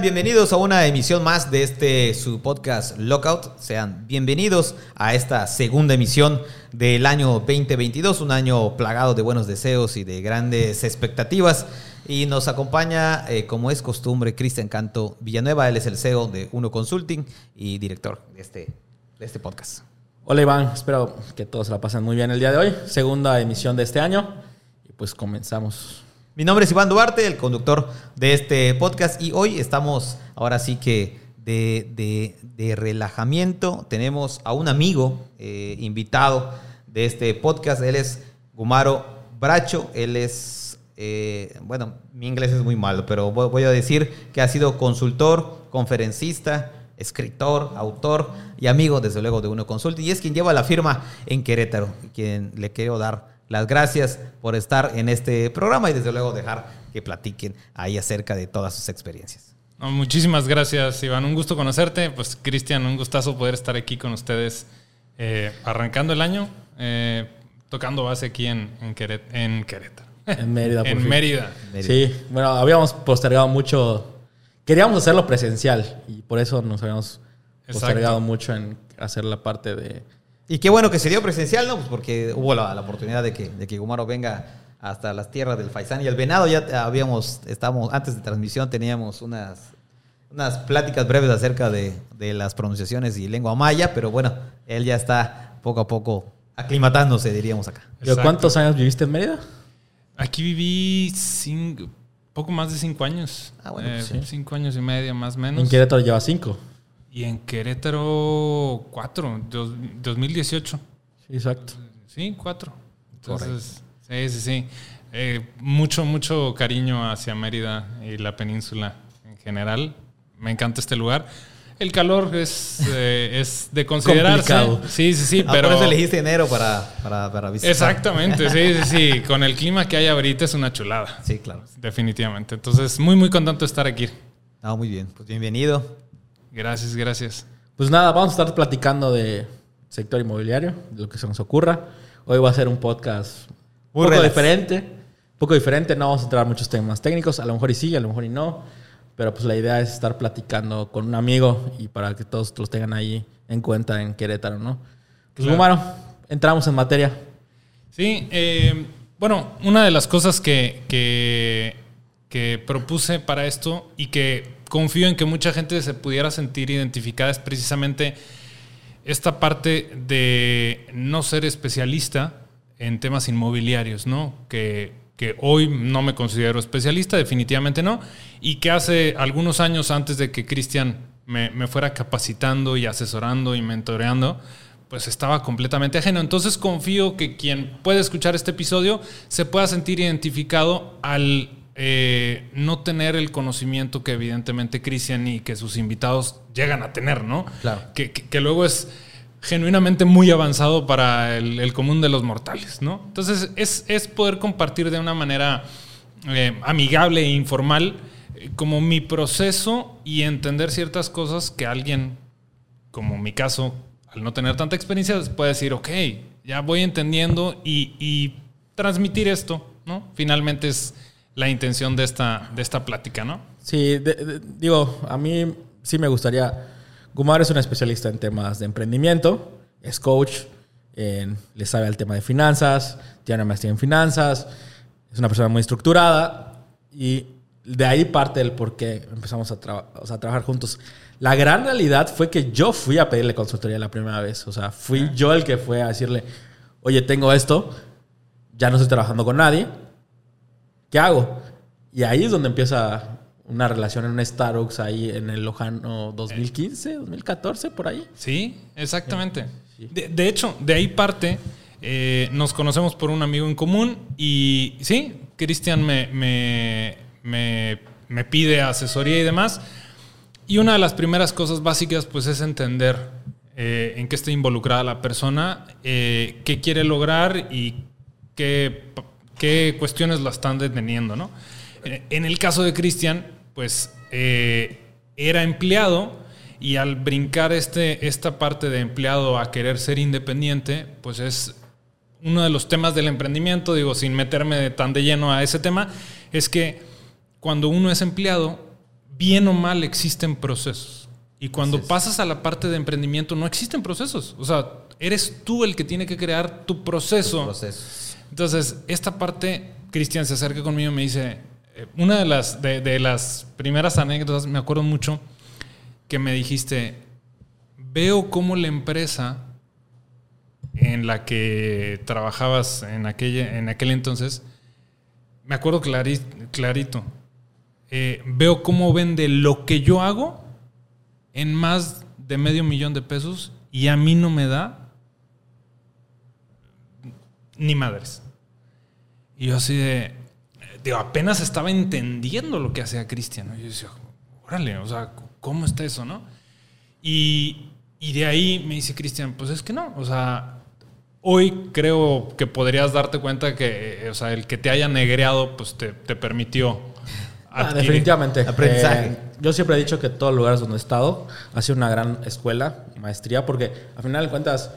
Bienvenidos a una emisión más de este su podcast Lockout. Sean bienvenidos a esta segunda emisión del año 2022, un año plagado de buenos deseos y de grandes expectativas. Y nos acompaña, eh, como es costumbre, Cristian Canto Villanueva. Él es el CEO de Uno Consulting y director de este, de este podcast. Hola Iván, espero que todos la pasen muy bien el día de hoy. Segunda emisión de este año. Y pues comenzamos. Mi nombre es Iván Duarte, el conductor de este podcast. Y hoy estamos, ahora sí que de, relajamiento. Tenemos a un amigo eh, invitado de este podcast. Él es Gumaro Bracho. Él es, eh, bueno, mi inglés es muy malo, pero voy a decir que ha sido consultor, conferencista, escritor, autor y amigo, desde luego, de Uno Consulting, y es quien lleva la firma en Querétaro, quien le quiero dar las gracias por estar en este programa y desde luego dejar que platiquen ahí acerca de todas sus experiencias. muchísimas gracias, Iván. Un gusto conocerte. Pues, Cristian, un gustazo poder estar aquí con ustedes eh, arrancando el año, eh, tocando base aquí en, en, Querétaro. En Mérida. en Mérida. Sí, bueno, habíamos postergado mucho queríamos hacerlo presencial y por eso nos habíamos postergado mucho en hacer la parte de... Y qué bueno que se dio presencial, ¿no? Pues porque hubo la, oportunidad de que, de que Gumaro venga hasta las tierras del Faisán y el Venado. Ya habíamos, estábamos, antes de transmisión teníamos unas, unas pláticas breves acerca de, de las pronunciaciones y lengua maya, pero bueno, él ya está poco a poco aclimatándose, diríamos acá. ¿Cuántos años viviste en Mérida? Aquí viví cinco, poco más de cinco años. Ah, bueno. Pues eh, Cinco años y medio, más o menos. ¿En Querétaro lleva cinco? Y en Querétaro, cuatro. 2018. Sí, exacto. Sí, cuatro. Entonces, sí, sí, sí. Eh, mucho, mucho cariño hacia Mérida y la península en general. Me encanta este lugar. El calor es, eh, es de considerarse. Sí, sí, sí, ah, pero... Por eso elegiste enero para, para, visitar. Exactamente, sí, sí, sí. Con el clima que hay ahorita es una chulada. Sí, claro. Definitivamente. Entonces, muy, muy contento de estar aquí. Ah, muy bien. Pues bienvenido. Gracias, gracias. Pues nada, vamos a estar platicando de sector inmobiliario, de lo que se nos ocurra. Hoy va a ser un podcast un poco diferente. Un poco diferente, no vamos a entrar a muchos temas técnicos. A lo mejor y sí, a lo mejor y no. Pero pues la idea es estar platicando con un amigo y para que todos los tengan ahí en cuenta en Querétaro, ¿no? Pues bueno, entramos en materia. Sí, eh, bueno, una de las cosas que, que, que propuse para esto y que confío en que mucha gente se pudiera sentir identificada es precisamente esta parte de no ser especialista en temas inmobiliarios, ¿no? Que que hoy no me considero especialista, definitivamente no, y que hace algunos años antes de que Cristian me, fuera capacitando y asesorando y mentoreando, pues estaba completamente ajeno. Entonces confío que quien pueda escuchar este episodio se pueda sentir identificado al eh, no tener el conocimiento que evidentemente Cristian y que sus invitados llegan a tener, ¿no? Claro. que luego es genuinamente muy avanzado para el, común de los mortales, ¿no? Entonces es, poder compartir de una manera eh, amigable e informal eh, como mi proceso y entender ciertas cosas que alguien, como mi caso, al no tener tanta experiencia, puede decir, ok, ya voy entendiendo y, transmitir esto, ¿no? Finalmente es la intención de esta, de esta plática, ¿no? Sí, digo, a mí sí me gustaría Gumar es un especialista en temas de emprendimiento, es coach, le sabe al tema de finanzas, tiene una maestría en finanzas, es una persona muy estructurada y de ahí parte el por qué empezamos a, trabajar juntos. La gran realidad fue que yo fui a pedirle consultoría la primera vez, o sea, fui yo el que fue a decirle, oye, tengo esto, ya no estoy trabajando con nadie, ¿qué hago? Y ahí es donde empieza una relación en un Starbucks ahí en el Lojano 2015, 2014, por ahí. Sí, exactamente. De, hecho, de ahí parte, eh, nos conocemos por un amigo en común y sí, Cristian me, me, me, pide asesoría y demás. Y una de las primeras cosas básicas pues es entender eh, en qué está involucrada la persona, eh, qué quiere lograr y qué, qué cuestiones la están deteniendo, ¿no? En el caso de Cristian, pues eh, era empleado y al brincar este, esta parte de empleado a querer ser independiente, pues es uno de los temas del emprendimiento, digo, sin meterme tan de lleno a ese tema, es que cuando uno es empleado, bien o mal existen procesos. Y cuando pasas a la parte de emprendimiento no existen procesos. O sea, eres tú el que tiene que crear tu proceso. Procesos. Entonces, esta parte, Cristian se acerca conmigo y me dice, eh, una de las, de, las primeras anécdotas, me acuerdo mucho, que me dijiste, veo cómo la empresa en la que trabajabas en, aquella, en aquel entonces, me acuerdo clari- clarito, eh, veo cómo vende lo que yo hago en más de medio millón de pesos y a mí no me da ni madres. Y yo así de, digo, apenas estaba entendiendo lo que hacía Cristian. ¿no? Y yo decía, órale, o sea, ¿cómo está eso, no? Y, y de ahí me dice Cristian, pues es que no, o sea, hoy creo que podrías darte cuenta que, eh, o sea, el que te haya negreado, pues te, te permitió. Ah, definitivamente. Aprendizaje. Eh, yo siempre he dicho que todos los lugares donde he estado ha sido una gran escuela, maestría, porque al final de cuentas,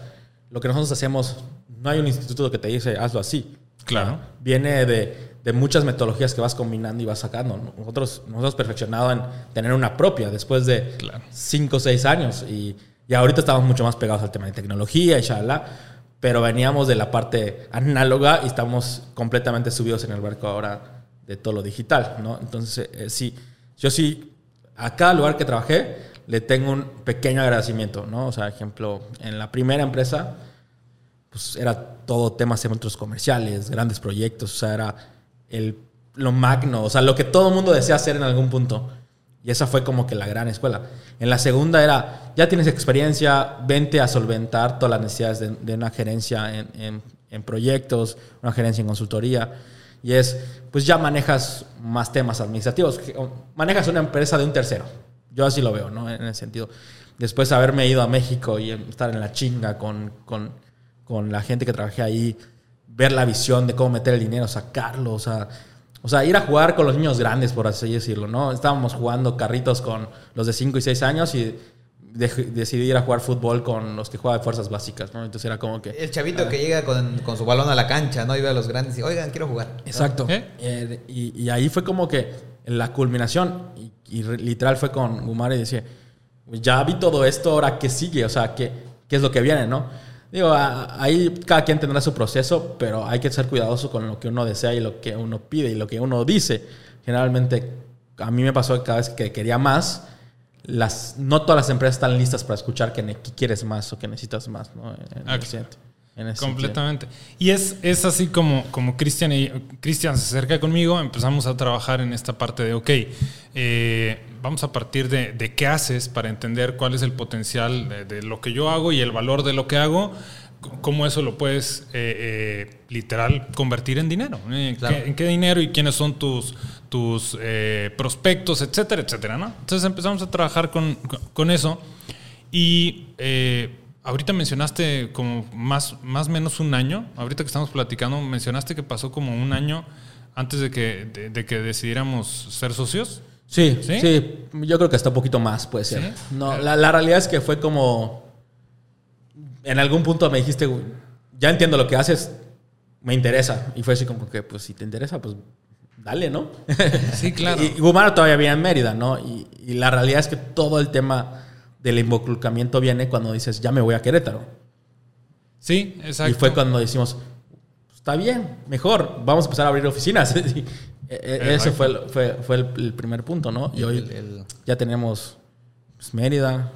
lo que nosotros hacemos, no hay un instituto que te dice, hazlo así. Claro. Viene de, de muchas metodologías que vas combinando y vas sacando. Nosotros nos hemos perfeccionado en tener una propia después de. 5 o 6 años. Y, y ahorita estamos mucho más pegados al tema de tecnología y shalala. Pero veníamos de la parte análoga y estamos completamente subidos en el barco ahora de todo lo digital, ¿no? Entonces, eh, sí, yo sí, a cada lugar que trabajé le tengo un pequeño agradecimiento, ¿no? O sea, ejemplo, en la primera empresa, pues era todo temas de centros comerciales, grandes proyectos, o sea, era el, lo magno, o sea, lo que todo el mundo desea hacer en algún punto. Y esa fue como que la gran escuela. En la segunda era, ya tienes experiencia, vente a solventar todas las necesidades de, de una gerencia en, en- en proyectos, una gerencia en consultoría. Y es, pues ya manejas más temas administrativos, manejas una empresa de un tercero. Yo así lo veo, ¿no? En ese sentido. Después de haberme ido a México y estar en la chinga con, con, con la gente que trabajé ahí, ver la visión de cómo meter el dinero, sacarlo, o sea, o sea, ir a jugar con los niños grandes, por así decirlo, ¿no? Estábamos jugando carritos con los de 5 y 6 años y decidí ir a jugar fútbol con los que juegan fuerzas básicas, ¿no? Entonces era como que... El chavito que llega con, con su balón a la cancha, ¿no? Y ve a los grandes y, oigan, quiero jugar. Exacto. ¿Eh? Eh, y, y ahí fue como que la culminación, y, y literal fue con Gumar y decía, "Pues ya vi todo esto, ahora qué sigue, o sea, qué, qué es lo que viene, ¿no? Digo, ahí cada quien tendrá su proceso, pero hay que ser cuidadoso con lo que uno desea y lo que uno pide y lo que uno dice. Generalmente, a mí me pasó que cada vez que quería más, las, no todas las empresas están listas para escuchar que, quieres más o que necesitas más, ¿no? En ese sentido. Completamente. Y es, es así como, como Cristian y Cristian se acerca conmigo, empezamos a trabajar en esta parte de, ok, eh, vamos a partir de, de qué haces para entender cuál es el potencial de, de lo que yo hago y el valor de lo que hago, cómo eso lo puedes eh, eh, literal convertir en dinero. ¿En, Claro. qué, en qué dinero y quiénes son tus, tus eh, prospectos, etcétera, etcétera, ¿no? Entonces empezamos a trabajar con, con- con eso y eh, ahorita mencionaste como más, más menos un año, ahorita que estamos platicando, mencionaste que pasó como un año antes de que, de, de que decidiéramos ser socios. Sí, ¿Sí? ¿Sí? yo creo que hasta un poquito más puede ser. ¿Sí? No, la, la realidad es que fue como. En algún punto me dijiste, "Güey, ya entiendo lo que haces, me interesa. Y fue así como que, pues si te interesa, pues dale, ¿no? Sí, claro. y, Gumaro todavía vive en Mérida, ¿no? Y, y la realidad es que todo el tema del involucramiento viene cuando dices, ya me voy a Querétaro. Sí, exacto. Y fue cuando decimos, está bien, mejor, vamos a empezar a abrir oficinas. E- e- Ese fue, el, fue, fue el, el primer punto, ¿no? Y hoy El- el- ya tenemos pues, Mérida,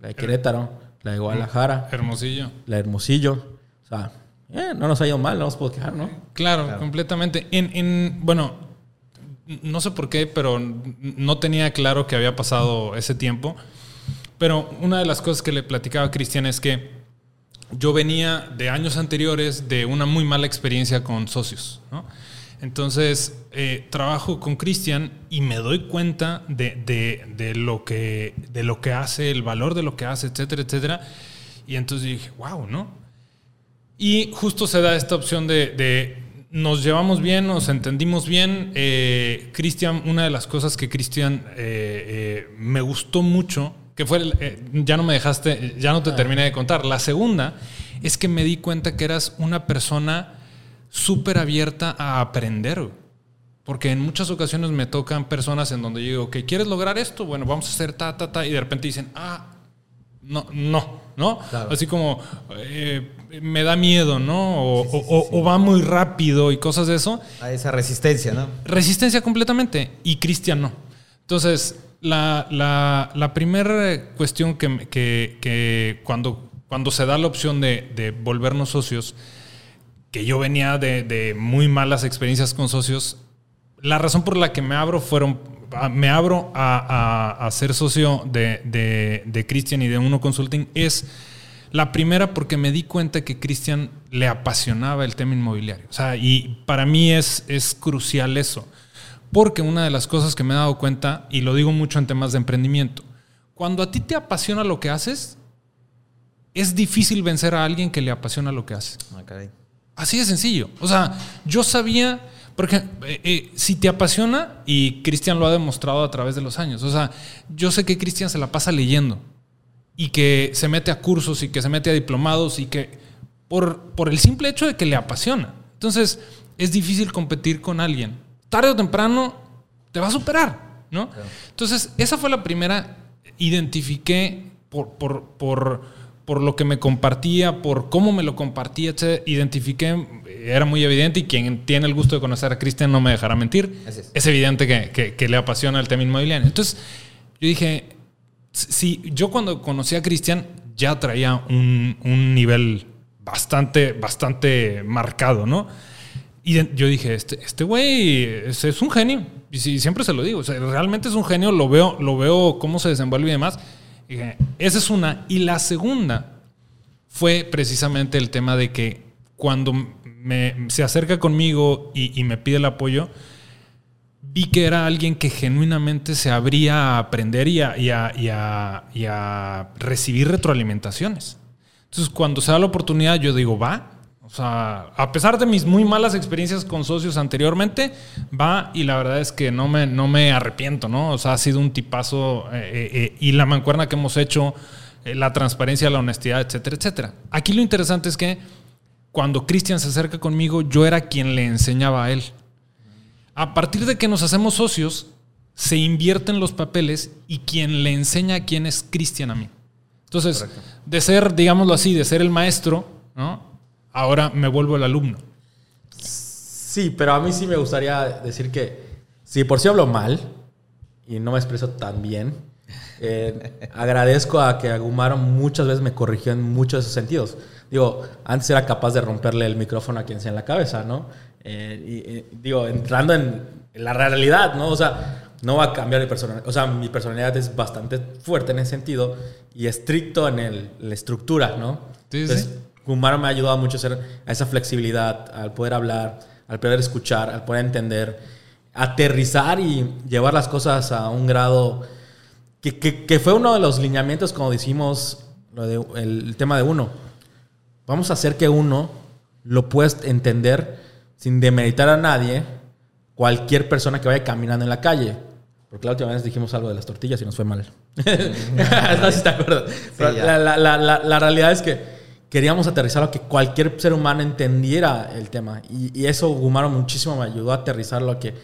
la de Querétaro, la de Guadalajara, Hermosillo. la de Hermosillo. O sea, eh, no nos ha ido mal, no nos puedo quejar, ¿no? Claro, completamente. En, en- bueno, no sé por qué, pero no tenía claro que había pasado ese tiempo. Pero una de las cosas que le platicaba a Cristian es que yo venía de años anteriores de una muy mala experiencia con socios. ¿no? Entonces, eh, trabajo con Cristian y me doy cuenta de, de- de lo que, de lo que hace, el valor de lo que hace, etcétera, etcétera. Y entonces dije, wow, ¿no? Y justo se da esta opción de, de nos llevamos bien, nos entendimos bien. Eh, Cristian, una de las cosas que Cristian eh, eh, me gustó mucho, que fue, el- eh, ya no me dejaste, ya no te terminé de contar. La segunda es que me di cuenta que eras una persona súper abierta a aprender. Porque en muchas ocasiones me tocan personas en donde yo digo, que ¿quieres lograr esto? Bueno, vamos a hacer ta, ta, ta. Y de repente dicen, ah, no, no, ¿no? Así como, eh, me da miedo, ¿no? O, o- o va muy rápido y cosas de eso. A esa resistencia, ¿no? Resistencia completamente y Cristian no. Entonces, la, la, primera cuestión que, que, cuando, cuando se da la opción de, de volvernos socios, que yo venía de, muy malas experiencias con socios, la razón por la que me abro fueron, me abro a, a- ser socio de, de, Christian y de Uno Consulting es la primera porque me di cuenta que Cristian le apasionaba el tema inmobiliario. O sea, y para mí es, es crucial eso. Porque una de las cosas que me he dado cuenta, y lo digo mucho en temas de emprendimiento, cuando a ti te apasiona lo que haces, es difícil vencer a alguien que le apasiona lo que hace. Ah. Así de sencillo. O sea, yo sabía, porque eh, eh, si te apasiona, y Cristian lo ha demostrado a través de los años, o sea, yo sé que Cristian se la pasa leyendo y que se mete a cursos y que se mete a diplomados y que por, por el simple hecho de que le apasiona. Entonces, es difícil competir con alguien. Tarde o temprano te va a superar, ¿no? Entonces, esa fue la primera. Identifiqué por, por, por, por lo que me compartía, por cómo me lo compartía, etc. Identifiqué, era muy evidente y quien tiene el gusto de conocer a Cristian no me dejará mentir. Es. Es evidente que, que- que le apasiona el tema inmobiliario. Entonces, yo dije, Sí, yo cuando conocí a Cristian ya traía un, un nivel bastante, bastante marcado, ¿no? Y yo dije, este, este güey es, es un genio. Y siempre se lo digo, o sea, realmente es un genio, lo veo, lo veo cómo se desenvuelve y demás. Y dije, esa es una. Y la segunda fue precisamente el tema de que cuando me, se acerca conmigo y, y me pide el apoyo, vi que era alguien que genuinamente se abría a aprender y a, y a- y a- y a recibir retroalimentaciones. Entonces, cuando se da la oportunidad, yo digo, va. O sea, a pesar de mis muy malas experiencias con socios anteriormente, va y la verdad es que no me, no me arrepiento, ¿no? O sea, ha sido un tipazo eh, eh, eh, y la mancuerna que hemos hecho, eh, la transparencia, la honestidad, etcétera, etcétera. Aquí lo interesante es que cuando Cristian se acerca conmigo, yo era quien le enseñaba a él. A partir de que nos hacemos socios, se invierten los papeles y quien le enseña a quién es Cristian a mí. Entonces, de ser, digámoslo así, de ser el maestro, ¿no? Ahora me vuelvo el alumno. Sí, pero a mí sí me gustaría decir que si por sí hablo mal y no me expreso tan bien, eh, agradezco a que Agumaro muchas veces me corrigió en muchos de esos sentidos. Digo, antes era capaz de romperle el micrófono a quien sea en la cabeza, ¿no? Eh, y, y, digo, entrando en la realidad, ¿no? O sea, no va a cambiar mi personalidad. O sea, mi personalidad es bastante fuerte en ese sentido y estricto en el- la estructura, ¿no? Sí, Entonces, sí. Gumaro me ha ayudado mucho a, hacer, a esa flexibilidad, al poder hablar, al poder escuchar, al poder entender, aterrizar y llevar las cosas a un grado que, que- que fue uno de los lineamientos cuando decimos lo de, el, el tema de uno. Vamos a hacer que uno lo puedas entender sin demeritar a nadie, cualquier persona que vaya caminando en la calle. Porque la última vez dijimos algo de las tortillas y nos fue mal. no sé si te acuerdas. La realidad es que queríamos aterrizar a que cualquier ser humano entendiera el tema. Y, y eso Gumaro muchísimo me ayudó a aterrizarlo a que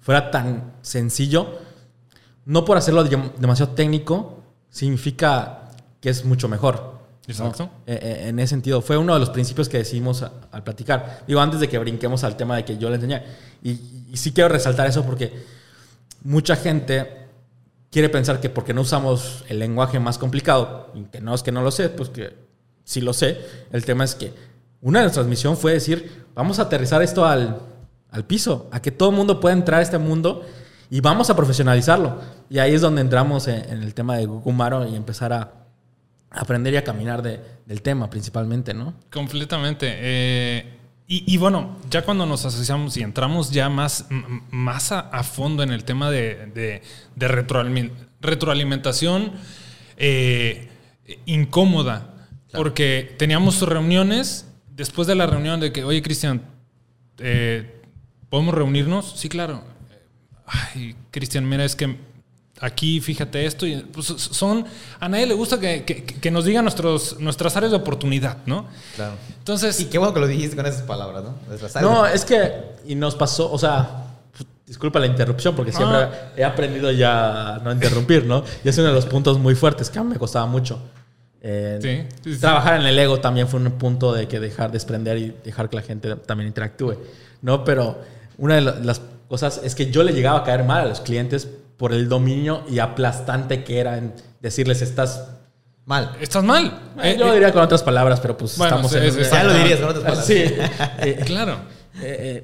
fuera tan sencillo. No por hacerlo demasiado técnico, significa que es mucho mejor. ¿no? Exacto. Eh, eh, en ese sentido, fue uno de los principios que decidimos a- al platicar. Digo, antes de que brinquemos al tema de que yo le enseñé. Y, y sí quiero resaltar eso porque mucha gente quiere pensar que porque no usamos el lenguaje más complicado, y que no es que no lo sé, pues que sí lo sé. El tema es que una de nuestras misiones fue decir, vamos a aterrizar esto al, al piso, a que todo el mundo pueda entrar a este mundo y vamos a profesionalizarlo. Y ahí es donde entramos en, el tema de Gugumaro y empezar a aprender y a caminar de- del tema principalmente, ¿no? Completamente. Eh, y, y bueno, ya cuando nos asociamos y entramos ya más, más a, fondo en el tema de, de- de retroalime- retroalimentación eh, incómoda, porque teníamos reuniones, después de la reunión de que, oye Cristian, eh, ¿podemos reunirnos? Sí, claro. Ay, Cristian, mira, es que aquí fíjate esto. Y, pues, son, a nadie le gusta que, que- que nos digan nuestros, nuestras áreas de oportunidad, ¿no? Claro. Entonces, Y qué bueno que lo dijiste con esas palabras, ¿no? Nuestras áreas No, de- es que, y nos pasó, o sea, disculpa la interrupción, porque siempre Ah. he aprendido ya a no interrumpir, ¿no? Y es uno de los puntos muy fuertes que a mí me costaba mucho. Eh, Sí, sí, sí. Trabajar en el ego también fue un punto de que dejar desprender y dejar que la gente también interactúe, ¿no? Pero una de la- las cosas es que yo le llegaba a caer mal a los clientes por el dominio y aplastante que era en decirles estás... Mal. Estás mal. Eh, Eh, yo lo diría con otras palabras, pero pues Bueno, estamos sí, en... sí, un- sí. Ya lo dirías con otras palabras. Sí. Eh, claro.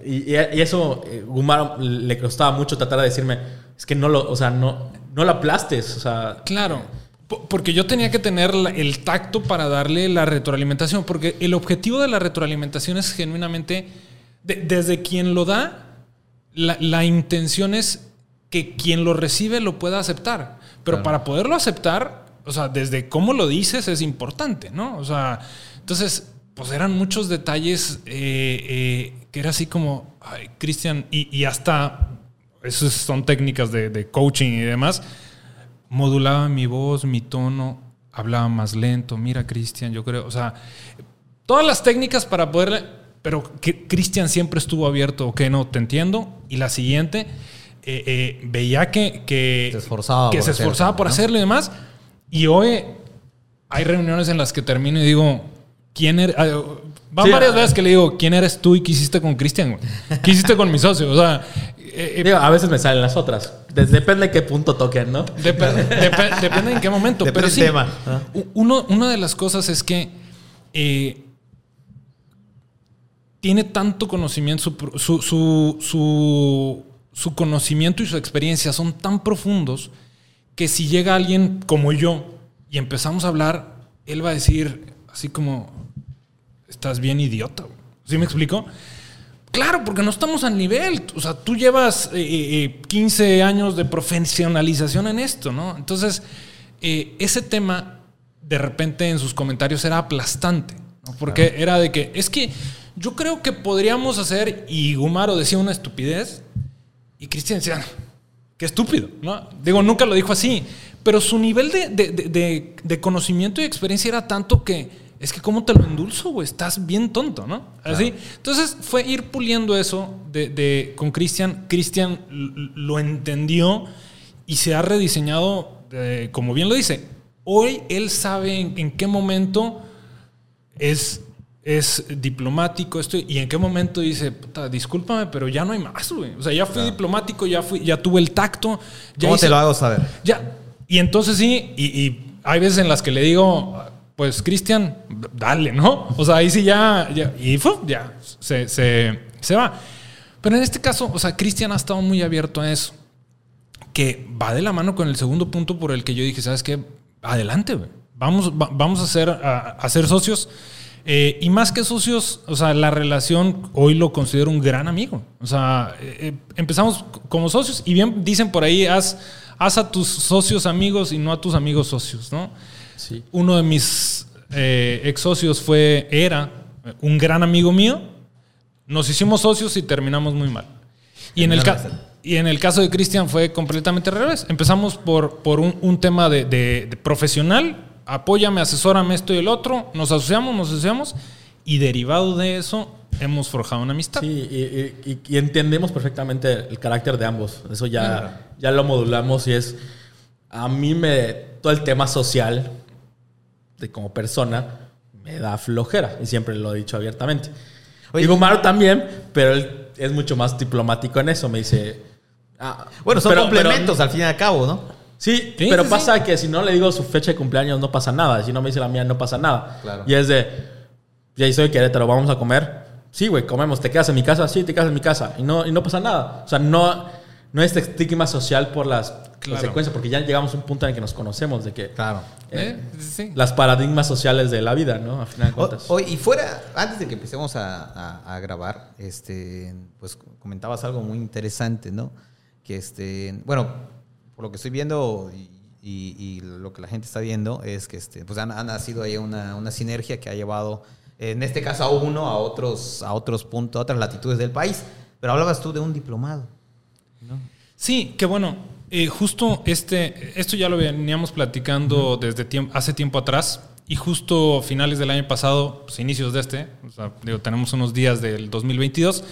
y, y eso, eh, Gumaro le costaba mucho tratar de decirme, es que no lo, o sea, no, no lo aplastes, o sea, Claro. Po- Porque yo tenía que tener el tacto para darle la retroalimentación. Porque el objetivo de la retroalimentación es genuinamente, de- desde quien lo da, la, la intención es que quien lo recibe lo pueda aceptar. Pero Claro. para poderlo aceptar, o sea, desde cómo lo dices es importante, ¿no? O sea, entonces, pues eran muchos detalles eh, eh, que era así como, ay, Cristian, y, y hasta, esas son técnicas de, de coaching y demás, modulaba mi voz, mi tono, hablaba más lento. Mira, Cristian, yo creo, o sea, todas las técnicas para poderle, pero que Cristian siempre estuvo abierto, ok, no, te entiendo. Y la siguiente, eh, eh, veía que, que Se esforzaba que por se hacerlo, esforzaba por ¿no? hacerlo y demás. Y hoy hay reuniones en las que termino y digo, ¿quién eres? Ah, Van Sí, varias veces que le digo, ¿quién eres tú y qué hiciste con Cristian? ¿Qué hiciste con mi socio? O sea, eh, eh, digo, a veces me salen las otras. De- depende de qué punto toquen, ¿no? Dep- dep- depende en qué momento. Depende pero sí, tema, Uno, una de las cosas es que eh, tiene tanto conocimiento, su, su, su, su- su conocimiento y su experiencia son tan profundos que si llega alguien como yo y empezamos a hablar, él va a decir así como, estás bien idiota. güey". ¿Sí me explico? Claro, porque no estamos al nivel. O sea, tú llevas eh, eh, 15 años de profesionalización en esto, ¿no? Entonces, eh, ese tema de repente en sus comentarios era aplastante, ¿no? Porque era de que, es que yo creo que podríamos hacer, y Gumaro decía una estupidez, y Cristian decía, qué estúpido, ¿no? Digo, nunca lo dijo así, pero su nivel de- de- de conocimiento y experiencia era tanto que es que cómo te lo endulzo, güey, estás bien tonto, ¿no? Así. Entonces fue ir puliendo eso de, de- con Cristian. Cristian lo entendió y se ha rediseñado, eh, como bien lo dice. Hoy él sabe en, en qué momento es, es diplomático esto y en qué momento dice, puta, discúlpame, pero ya no hay más, güey. O sea, ya fui diplomático, ya fui, ya tuve el tacto. Ya ¿Cómo hice- te lo hago saber? ya. Y entonces sí, y, y hay veces en las que le digo, pues Cristian, dale, ¿no? O sea, ahí sí ya, ya y ya, se, se, se va. Pero en este caso, o sea, Cristian ha estado muy abierto a eso, que va de la mano con el segundo punto por el que yo dije, ¿sabes qué? Adelante. Vamos, va- vamos a ser, a, ser socios. Eh, y más que socios, o sea, la relación hoy lo considero un gran amigo. O sea, eh, eh, empezamos como socios y bien dicen por ahí, haz, haz a tus socios amigos y no a tus amigos socios, ¿no? Sí. Uno de mis eh, ex socios fue, era un gran amigo mío. Nos hicimos socios y terminamos muy mal. Y en el, y en el caso de Cristian fue completamente al revés. Empezamos por, por un, un tema de, de- de profesional. Apóyame, asesórame esto y el otro. Nos asociamos, nos asociamos. Y derivado de eso, hemos forjado una amistad. Sí, y, y- y- y entendemos perfectamente el carácter de ambos. Eso ya, ya lo modulamos y es. A mí me. Todo el tema social, de como persona, me da flojera. Y siempre lo he dicho abiertamente. Oye, y Gumaro también, pero él es mucho más diplomático en eso. Me dice. ah, Bueno, son pero- complementos pero- al fin y al cabo, ¿no? Sí, Sí, pero sí, pasa que si no le digo su fecha de cumpleaños no pasa nada. Si no me dice la mía no pasa nada. Claro. Y es de, ya soy de Querétaro, vamos a comer. Sí, güey, comemos. ¿Te quedas en mi casa? Sí, te quedas en mi casa. Y no, y no pasa nada. O sea, no, no es este estigma social por las Claro. consecuencias, porque ya llegamos a un punto en el que nos conocemos de que Claro. ¿Eh? Sí. las paradigmas sociales de la vida, ¿no? A final de O- cuentas. Y fuera, antes de que empecemos a, a- a grabar, este, pues comentabas algo muy interesante, ¿no? Que este, bueno, por lo que estoy viendo y, y- y lo que la gente está viendo es que este, pues han, ha nacido ahí una, una sinergia que ha llevado, en este caso a uno, a otros, a otros puntos, a otras latitudes del país. Pero hablabas tú de un diplomado. Sí, que bueno, eh, justo este, esto ya lo veníamos platicando desde tiempo, hace tiempo atrás y justo finales del año pasado, pues, inicios de este, o sea, digo, tenemos unos días del 2022,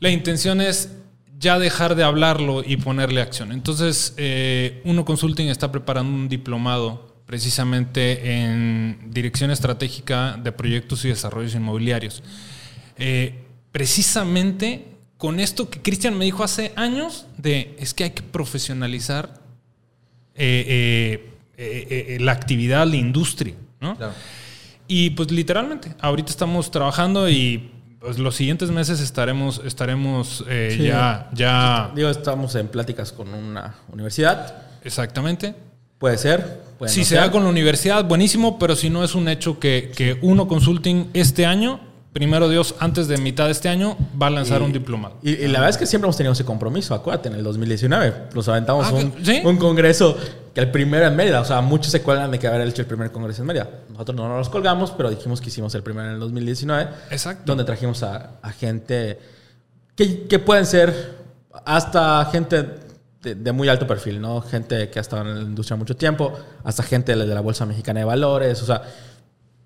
la intención es ya dejar de hablarlo y ponerle acción. Entonces, eh, Uno Consulting está preparando un diplomado precisamente en dirección estratégica de proyectos y desarrollos inmobiliarios. Eh, precisamente con esto que Cristian me dijo hace años de es que hay que profesionalizar eh, la actividad, la industria. ¿no? Y pues literalmente, ahorita estamos trabajando y pues, los siguientes meses estaremos, estaremos eh, ya, ya... Digo, estamos en pláticas con una universidad. Exactamente. Puede ser. si se da con la universidad, buenísimo, pero si no es un hecho que, que uno consulting este año primero Dios, antes de mitad de este año, va a lanzar un diplomado. Y, la verdad es que siempre hemos tenido ese compromiso, acuérdate, en el 2019. Nos aventamos ah, un, congreso que el primero en Mérida, o sea, muchos se cuelgan de que haber hecho el primer congreso en Mérida. Nosotros no nos colgamos, pero dijimos que hicimos el primero en el 2019. Exacto. Donde trajimos a, gente que, que, pueden ser hasta gente de, muy alto perfil, ¿no? Gente que ha estado en la industria mucho tiempo, hasta gente de la Bolsa Mexicana de Valores, o sea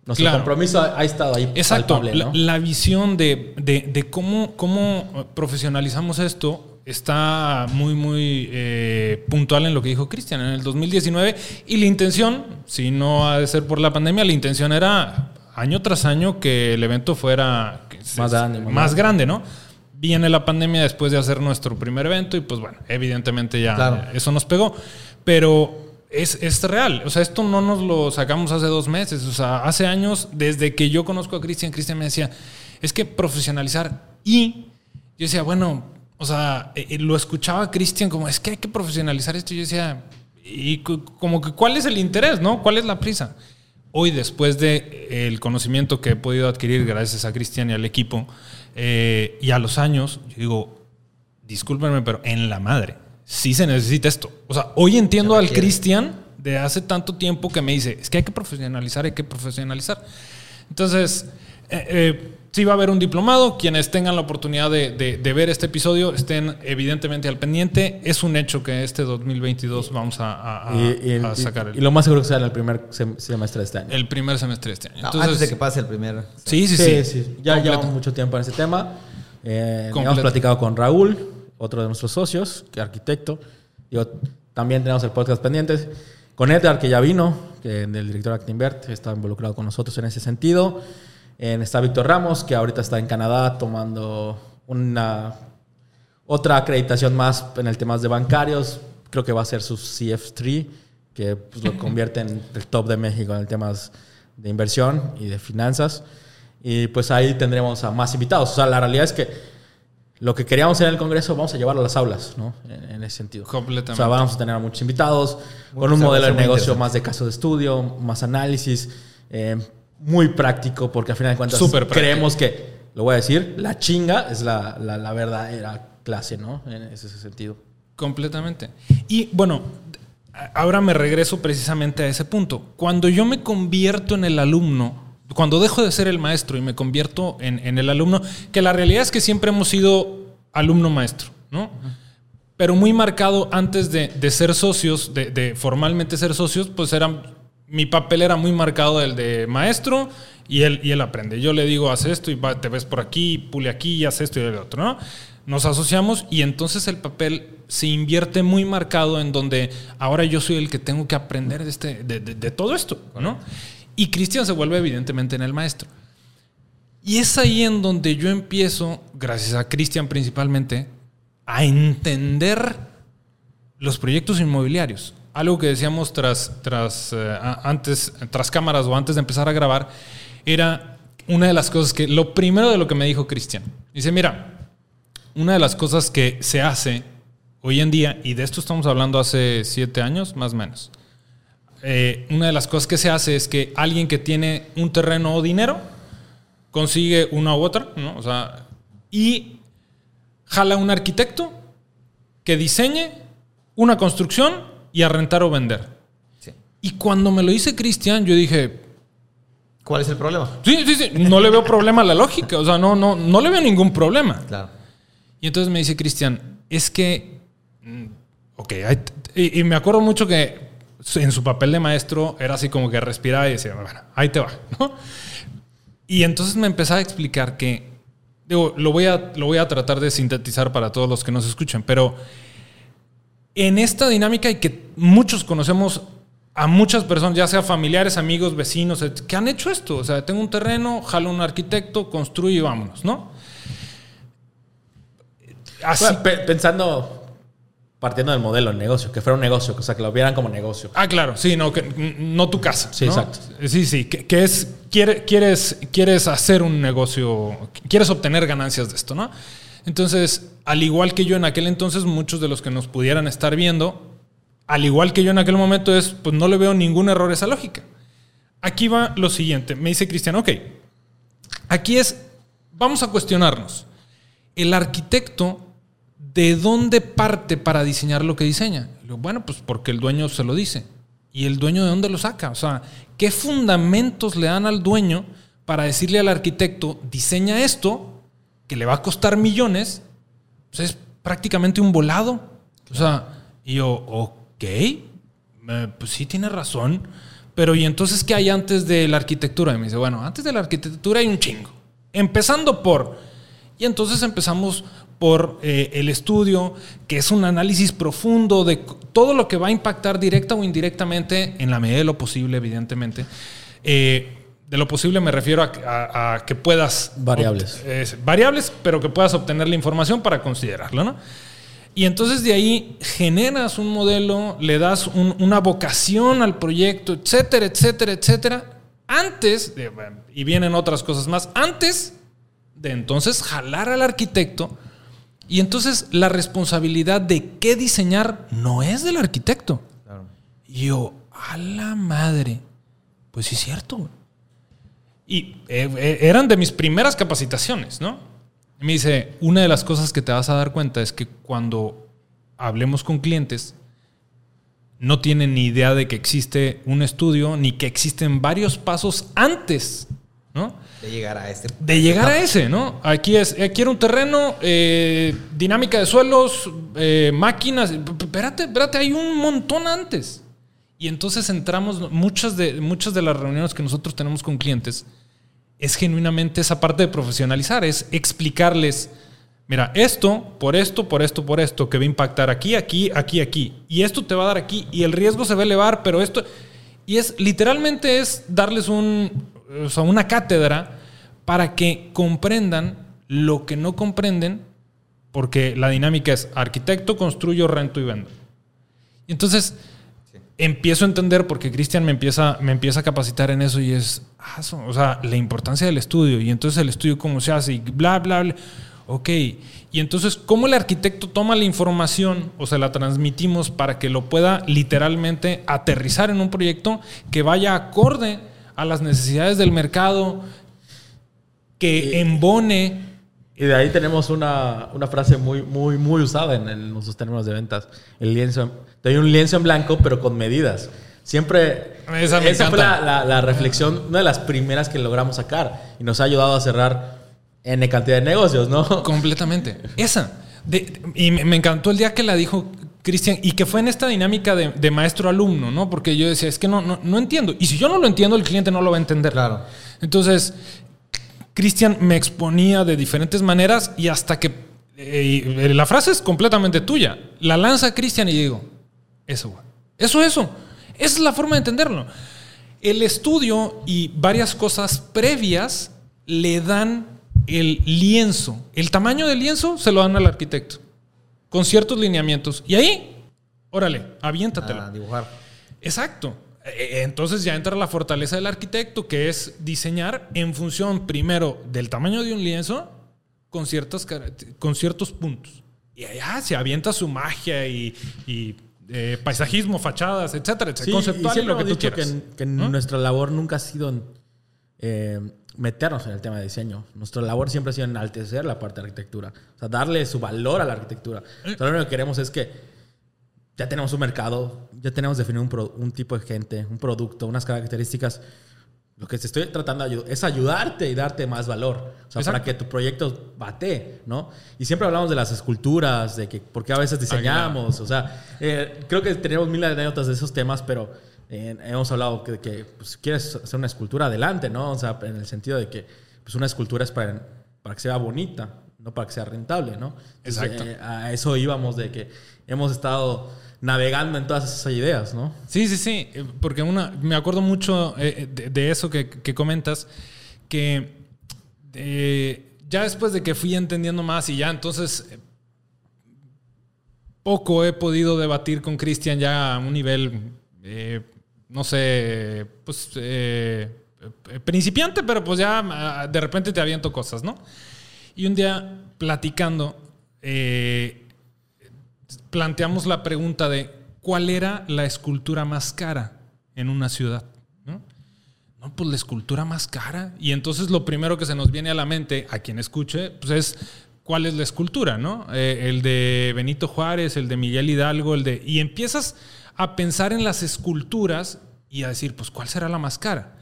nuestro compromiso ha, estado ahí. Exacto. la, visión de, cómo, cómo profesionalizamos esto está muy, muy eh, puntual en lo que dijo Cristian en el 2019. Y la intención, si no ha de ser por la pandemia, la intención era año tras año que el evento fuera más, grande, más grande, ¿no? Viene la pandemia después de hacer nuestro primer evento y pues bueno, evidentemente ya eso nos pegó. Pero es, real. O sea, esto no nos lo sacamos hace dos meses. O sea, hace años, desde que yo conozco a Cristian, Cristian me decía, es que profesionalizar. Y yo decía, bueno, o sea, eh, eh, lo escuchaba Cristian como, es que hay que profesionalizar esto. Yo decía, y como que, ¿cuál es el interés, no? ¿Cuál es la prisa? Hoy, después de eh, el conocimiento que he podido adquirir gracias a Cristian y al equipo, y a los años, yo digo, discúlpenme, pero en la madre sí se necesita esto. O sea, hoy entiendo al Cristian de hace tanto tiempo que me dice, es que hay que profesionalizar, hay que profesionalizar. Entonces, eh, eh, sí va a haber un diplomado. Quienes tengan la oportunidad de, ver este episodio estén evidentemente al pendiente. Es un hecho que este 2022 vamos a, sacar. Y, lo más seguro que sea en el primer semestre de este año. El primer semestre de este año. antes de que pase el primer. Sí, sí, sí. Ya llevamos mucho tiempo en ese tema. Eh, hemos platicado con Raúl otro de nuestros socios, que arquitecto. Yo, también tenemos el podcast pendiente. Con Edgar, que ya vino, que del director Actinvert, está involucrado con nosotros en ese sentido. En, está Víctor Ramos, que ahorita está en Canadá tomando una otra acreditación más en el tema de bancarios. Creo que va a ser su CF3, que pues, lo convierte en el top de México en el temas de inversión y de finanzas. Y pues ahí tendremos a más invitados. O sea, la realidad es que lo que queríamos en el Congreso vamos a llevarlo a las aulas, ¿no? En, ese sentido. Completamente. O sea, vamos a tener a muchos invitados con un modelo de negocio más de caso de estudio, más análisis, eh, muy práctico, porque al final de cuentas creemos que, lo voy a decir, la chinga es la, la, verdadera clase, ¿no? En ese sentido. Completamente. Y bueno, ahora me regreso precisamente a ese punto. Cuando yo me convierto en el alumno, cuando dejo de ser el maestro y me convierto en, el alumno, que la realidad es que siempre hemos sido alumno maestro, ¿no? Pero muy marcado antes de, ser socios, de, formalmente ser socios, pues era, mi papel era muy marcado el de maestro y él, y él aprende. Yo le digo, haz esto y te ves por aquí, pule aquí y haz esto y el otro, ¿no? Nos asociamos y entonces el papel se invierte muy marcado en donde ahora yo soy el que tengo que aprender de, este, de, todo esto, ¿no? Y Cristian se vuelve evidentemente en el maestro. Y es ahí en donde yo empiezo, gracias a Cristian principalmente, a entender los proyectos inmobiliarios. Algo que decíamos tras, tras, eh, antes, tras cámaras o antes de empezar a grabar, era una de las cosas que, lo primero de lo que me dijo Cristian. Dice, mira, una de las cosas que se hace hoy en día, y de esto estamos hablando hace siete años, más o menos, eh, una de las cosas que se hace es que alguien que tiene un terreno o dinero consigue una u otra, ¿no? O sea, y jala un arquitecto que diseñe una construcción y a rentar o vender. Y cuando me lo dice Cristian, yo dije, ¿cuál es el problema? Sí, sí, sí, no le veo problema a la lógica, o sea, no, no, no le veo ningún problema. Claro. Y entonces me dice Cristian, es que, mm, ok, y me acuerdo mucho que en su papel de maestro era así como que respiraba y decía, bueno, ahí te va, ¿no? Y entonces me empezaba a explicar que Digo, lo voy, a, lo voy a tratar de sintetizar para todos los que nos escuchan, pero en esta dinámica y que muchos conocemos a muchas personas, ya sea familiares, amigos, vecinos, que han hecho esto. O sea, tengo un terreno, jalo un arquitecto, construyo y vámonos, ¿no? Así. pensando partiendo del modelo de negocio, que fuera un negocio, o sea, que lo vieran como negocio. Ah, claro, sí, no, que, no tu casa. Sí, exacto. Sí, sí, que, es, quieres, quieres hacer un negocio, quieres obtener ganancias de esto, ¿no? Entonces, al igual que yo en aquel entonces, muchos de los que nos pudieran estar viendo, al igual que yo en aquel momento, es, pues no le veo ningún error a esa lógica. Aquí va lo siguiente, me dice Cristian, ok, aquí es, vamos a cuestionarnos. El arquitecto ¿de dónde parte para diseñar lo que diseña? Bueno, pues porque el dueño se lo dice. ¿Y el dueño de dónde lo saca? O sea, ¿qué fundamentos le dan al dueño para decirle al arquitecto, diseña esto, que le va a costar millones? Pues es prácticamente un volado. O sea, y yo, ok, pues sí tiene razón. Pero ¿y entonces qué hay antes de la arquitectura? Y me dice, bueno, antes de la arquitectura hay un chingo. Empezando por... Y entonces empezamos por eh, el estudio, que es un análisis profundo de todo lo que va a impactar directa o indirectamente, en la medida de lo posible, evidentemente. Eh, de lo posible me refiero a, que puedas... Variables. variables, pero que puedas obtener la información para considerarlo, ¿no? Y entonces de ahí generas un modelo, le das una vocación al proyecto, etcétera, etcétera, etcétera. Antes, y vienen otras cosas más, antes de entonces jalar al arquitecto y entonces la responsabilidad de qué diseñar no es del arquitecto. Y yo, a la madre, pues sí es cierto. Y eh, eh, eran de mis primeras capacitaciones, ¿no? me dice, una de las cosas que te vas a dar cuenta es que cuando hablemos con clientes, no tienen ni idea de que existe un estudio, ni que existen varios pasos antes, ¿no? De llegar a este. De llegar a ese, ¿no? Aquí es, aquí era un terreno, eh, dinámica de suelos, eh, máquinas. Espérate, espérate, hay un montón antes. Y entonces entramos, muchas de, muchas de las reuniones que nosotros tenemos con clientes, es genuinamente esa parte de profesionalizar, es explicarles, mira, esto, por esto, por esto, por esto, que va a impactar aquí, aquí, aquí, aquí. Y esto te va a dar aquí, y el riesgo se va a elevar, pero esto... Y es literalmente es darles un, o sea, una cátedra para que comprendan lo que no comprenden, porque la dinámica es arquitecto, construyo, rento y vendo. Y entonces empiezo a entender, porque Cristian me empieza, me empieza a capacitar en eso y es, ah, o sea, la importancia del estudio y entonces el estudio cómo se hace y bla, bla, bla. Ok, y entonces, ¿cómo el arquitecto toma la información o se la transmitimos para que lo pueda literalmente aterrizar en un proyecto que vaya acorde a las necesidades del mercado, que embone. Y de ahí tenemos una, frase muy, muy, muy usada en, nuestros términos de ventas. El lienzo, te doy un lienzo en blanco, pero con medidas. Siempre, esa, fue la, reflexión, una de las primeras que logramos sacar y nos ha ayudado a cerrar N cantidad de negocios, ¿no? Completamente. Esa. y me encantó el día que la dijo Cristian, y que fue en esta dinámica de, maestro-alumno, ¿no? Porque yo decía, es que no, no, no, entiendo. Y si yo no lo entiendo, el cliente no lo va a entender. Claro. Entonces, Cristian me exponía de diferentes maneras y hasta que eh, la frase es completamente tuya. La lanza Cristian y digo, eso, güey. Eso, eso. Esa es la forma de entenderlo. El estudio y varias cosas previas le dan el lienzo. El tamaño del lienzo se lo dan al arquitecto con ciertos lineamientos. Y ahí, órale, aviéntatelo. A dibujar. Exacto. E, e, entonces ya entra la fortaleza del arquitecto, que es diseñar en función primero del tamaño de un lienzo con, ciertas, con ciertos puntos. Y allá se avienta su magia y, eh, paisajismo, fachadas, etcétera, etcétera. conceptual y lo que tú quieras. Que, nuestra labor nunca ha sido eh, meternos en el tema de diseño. Nuestra labor siempre ha sido enaltecer la parte de arquitectura. O sea, darle su valor a la arquitectura. Eh. lo único que queremos es que ya tenemos un mercado, ya tenemos definido un, tipo de gente, un producto, unas características. Lo que te estoy tratando es ayudarte y darte más valor. O sea, para que tu proyecto bate, ¿no? Y siempre hablamos de las esculturas, de que por qué a veces diseñamos. O sea, eh, creo que tenemos mil anécdotas de esos temas, pero hemos hablado que, que pues, quieres hacer una escultura adelante, ¿no? O sea, en el sentido de que pues, una escultura es para, para que sea bonita, no para que sea rentable, ¿no? Entonces, Exacto. eh, a eso íbamos de que hemos estado navegando en todas esas ideas, ¿no? Sí, sí, sí, eh, porque una, me acuerdo mucho eh, de, de eso que, que comentas, que eh, ya después de que fui entendiendo más y ya entonces eh, poco he podido debatir con Cristian ya a un nivel, eh, no sé, pues eh, eh, principiante, pero pues ya ah, de repente te aviento cosas, ¿no? Y un día platicando, eh, planteamos la pregunta de cuál era la escultura más cara en una ciudad. ¿no? Pues la escultura más cara. Y entonces lo primero que se nos viene a la mente, a quien escuche, pues es cuál es la escultura, ¿no? El de Benito Juárez, el de Miguel Hidalgo, el de... Y empiezas a pensar en las esculturas y a decir, pues, ¿cuál será la más cara?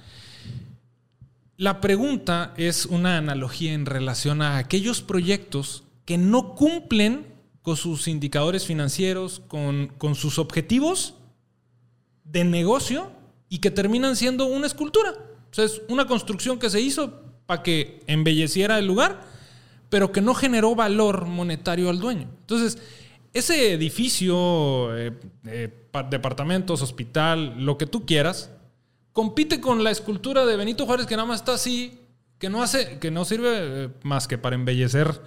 La pregunta es una analogía en relación a aquellos proyectos que no cumplen con sus indicadores financieros, con, con sus objetivos de negocio y que terminan siendo una escultura. O sea, es una construcción que se hizo para que embelleciera el lugar, pero que no generó valor monetario al dueño. Entonces, ese edificio, eh, eh, pa- departamentos, hospital, lo que tú quieras, compite con la escultura de Benito Juárez que nada más está así, que no hace, que no sirve eh, más que para embellecer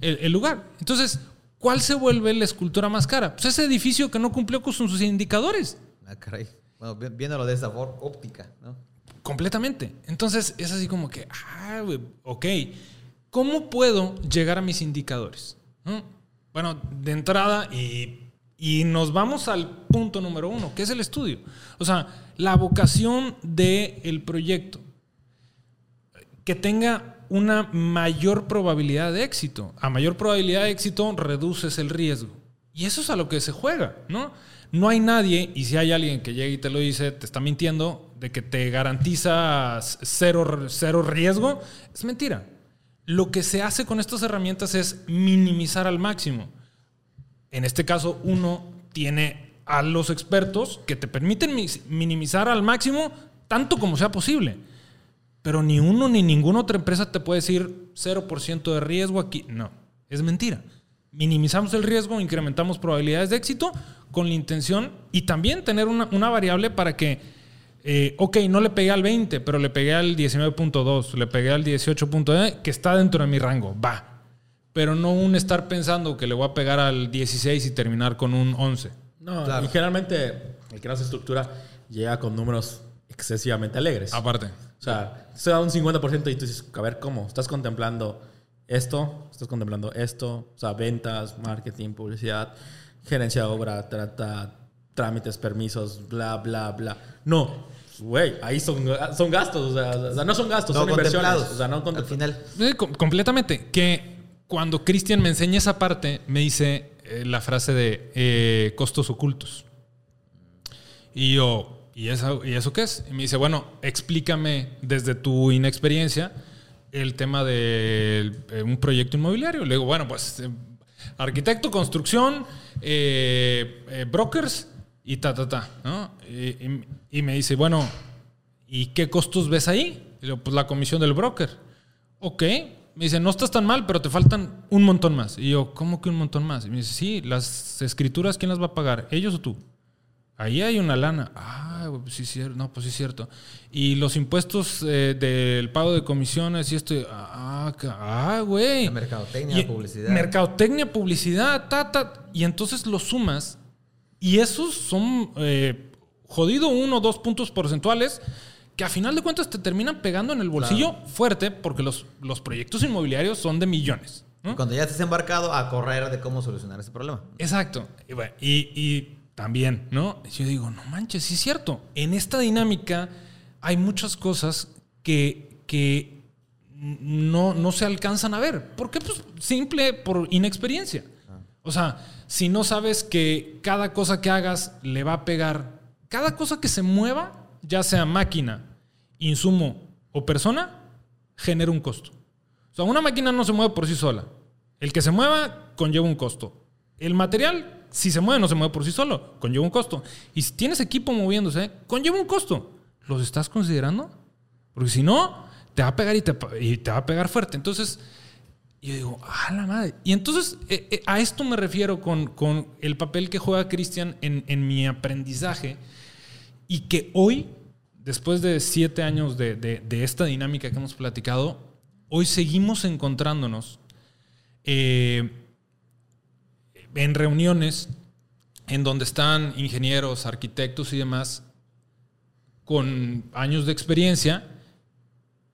el, el lugar. Entonces, ¿cuál se vuelve la escultura más cara? Pues ese edificio que no cumplió con sus indicadores. Ah, caray. Bueno, vi- viéndolo de esa forma óptica, ¿no? Completamente. Entonces es así como que, ah, ok, ¿cómo puedo llegar a mis indicadores? ¿No? Bueno, de entrada y, y nos vamos al punto número uno, que es el estudio. O sea, la vocación del proyecto. Que tenga una mayor probabilidad de éxito. A mayor probabilidad de éxito reduces el riesgo. Y eso es a lo que se juega, ¿no? No hay nadie, y si hay alguien que llega y te lo dice, te está mintiendo, de que te garantiza cero, cero riesgo, es mentira. Lo que se hace con estas herramientas es minimizar al máximo. En este caso, uno tiene a los expertos que te permiten minimizar al máximo tanto como sea posible. Pero ni uno ni ninguna otra empresa te puede decir 0% de riesgo aquí. No, es mentira. Minimizamos el riesgo, incrementamos probabilidades de éxito con la intención y también tener una, una variable para que, eh, ok, no le pegué al 20, pero le pegué al 19.2, le pegué al 18.9, que está dentro de mi rango, va. Pero no un estar pensando que le voy a pegar al 16 y terminar con un 11. No, Claro. y generalmente el que no hace estructura llega con números excesivamente alegres. Aparte. O sea, se da un 50% y tú dices, a ver, ¿cómo? ¿Estás contemplando esto? ¿Estás contemplando esto? O sea, ventas, marketing, publicidad, gerencia de obra, trata, trámites, permisos, bla, bla, bla. No, güey, ahí son, son gastos, o sea, o sea, no son gastos, No son inversiones. O sea, no al final. Sí, com- completamente. Que cuando Cristian me enseña esa parte, me dice eh, la frase de eh, costos ocultos. Y yo, ¿y eso, ¿y eso qué es? Y me dice, bueno, explícame desde tu inexperiencia el tema de eh, un proyecto inmobiliario. Le digo, bueno, pues eh, arquitecto, construcción, eh, eh, brokers y ta, ta, ta. ¿no? Y, y- y me dice, bueno, ¿y qué costos ves ahí? Y digo, pues la comisión del broker. Ok. Me dice, no estás tan mal, pero te faltan un montón más. Y yo, ¿cómo que un montón más? Y me dice, sí, las escrituras, ¿quién las va a pagar? ¿Ellos o tú? Ahí hay una lana. Ah, pues sí, cierto. No, pues sí, cierto. Y los impuestos eh, del pago de comisiones y esto. Ah, ah, güey. Mercadotecnia, Y- publicidad. Mercadotecnia, publicidad, ta, ta. Y entonces lo sumas. Y esos son eh, jodido uno o dos puntos porcentuales que a final de cuentas te terminan pegando en el bolsillo fuerte porque los, los proyectos inmobiliarios son de millones. ¿no? Cuando ya estés embarcado, a correr de cómo solucionar ese problema. Exacto. Y, bueno, y- y también, ¿no? Yo digo, no manches, sí es cierto. En esta dinámica hay muchas cosas que, que no, no se alcanzan a ver. ¿Por qué? Pues simple por inexperiencia. O sea, si no sabes que cada cosa que hagas le va a pegar, cada cosa que se mueva, ya sea máquina, insumo o persona, genera un costo. O sea, una máquina no se mueve por sí sola. El que se mueva conlleva un costo. El material, si se mueve, no se mueve por sí solo, conlleva un costo. Y si tienes equipo moviéndose, conlleva un costo. ¿Los estás considerando? Porque si no, te va a pegar y te, y te va a pegar fuerte. Entonces, Y yo digo, ¡ah, la madre! Y entonces eh, eh, a esto me refiero con, con el papel que juega Cristian en, en mi aprendizaje y que hoy, después de siete años de, de- de esta dinámica que hemos platicado, hoy seguimos encontrándonos eh, en reuniones en donde están ingenieros, arquitectos y demás con años de experiencia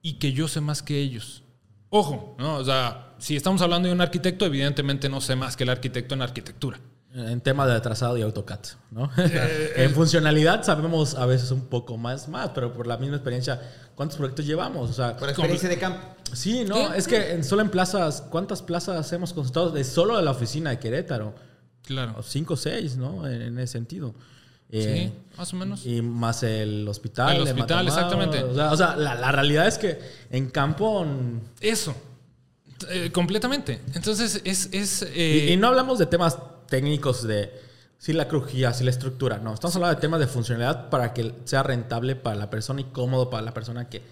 y que yo sé más que ellos. Ojo, ¿no? O sea, si estamos hablando de un arquitecto, evidentemente no sé más que el arquitecto en arquitectura. En tema de trazado y AutoCAD, ¿no? en funcionalidad sabemos a veces un poco más, más, pero por la misma experiencia, ¿cuántos proyectos llevamos? O sea, Por experiencia de campo. sí, no, es que en, solo en plazas, ¿cuántas plazas hemos consultado de solo de la oficina de Querétaro? Claro. O cinco o seis, ¿no? En, en ese sentido. Sí, Eh, más o menos. Y más el hospital. El hospital, exactamente. O sea, o sea, la, la realidad es que en campo... Eso. Eh, completamente. Entonces, es... es y, eh, y no hablamos de temas técnicos de si la crujía, si la estructura. No, estamos hablando de temas de funcionalidad para que sea rentable para la persona y cómodo para la persona que,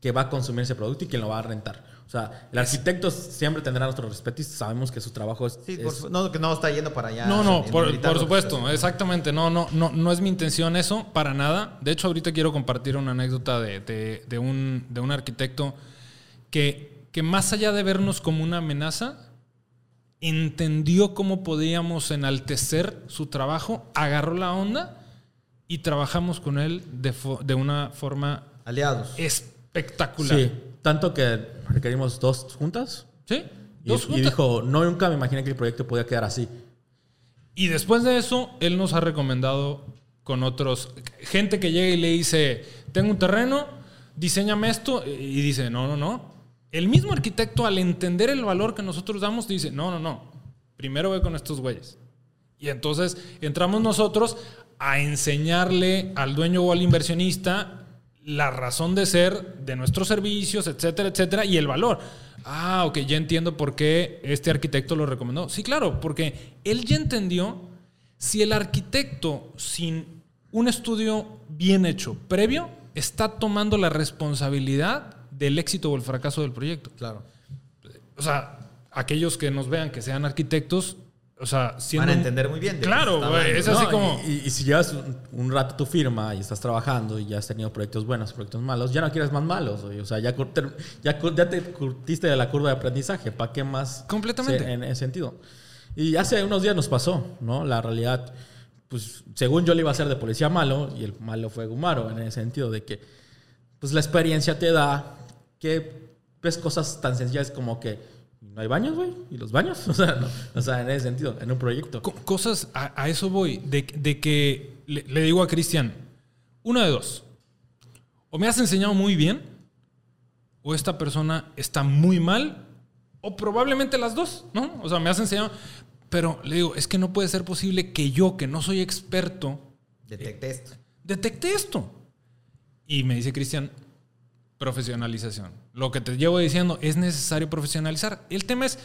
que va a consumir ese producto y quien lo va a rentar. O sea, el arquitecto siempre tendrá nuestro respeto y sabemos que su trabajo es... Sí, es- por no, que no está yendo para allá. No, no, en por, por supuesto, está exactamente. No, no, no, no es mi intención eso, para nada. De hecho, ahorita quiero compartir una anécdota de, de- de un, de un arquitecto que, que más allá de vernos como una amenaza, entendió cómo podíamos enaltecer su trabajo, agarró la onda y trabajamos con él de, fo- de una forma Aliados. Espectacular. Sí, tanto que requerimos dos juntas. ¿Sí? Y, Dos y juntas. dijo, no, nunca me imaginé que el proyecto podía quedar así. Y después de eso, él nos ha recomendado con otros, gente que llega y le dice, tengo un terreno, diseñame esto, y dice, no, no, no. El mismo arquitecto, al entender el valor que nosotros damos, dice, no, no, no, primero ve con estos güeyes. Y entonces entramos nosotros a enseñarle al dueño o al inversionista la razón de ser de nuestros servicios, etcétera, etcétera, y el valor. Ah, ok, ya entiendo por qué este arquitecto lo recomendó. Sí, claro, porque él ya entendió si el arquitecto sin un estudio bien hecho previo está tomando la responsabilidad del éxito o el fracaso del proyecto. Claro. O sea, aquellos que nos vean que sean arquitectos, o sea, siendo Van a entender muy bien Claro, güey, es así No, como Y, y si llevas un, un rato tu firma y estás trabajando y ya has tenido proyectos buenos, proyectos malos, ya no quieres más malos. O sea, ya, cur- ya, ya te curtiste de la curva de aprendizaje. ¿Para qué más? Completamente. se- en ese sentido. Y hace unos días nos pasó, ¿no? La realidad, pues según yo le iba a ser de policía malo y el malo fue Gumaro en ese sentido de que, pues la experiencia te da que ves cosas tan sencillas como que no hay baños, güey, y los baños. O sea, no, o sea, en ese sentido, en un proyecto. Co- cosas, a, a eso voy, de, de que le, le digo a Cristian, una de dos, o me has enseñado muy bien, o esta persona está muy mal, o probablemente las dos, ¿no? O sea, me has enseñado, pero le digo, es que no puede ser posible que yo, que no soy experto, Detecté esto. detecte esto. Y me dice Cristian, profesionalización. Lo que te llevo diciendo es necesario profesionalizar. El tema es,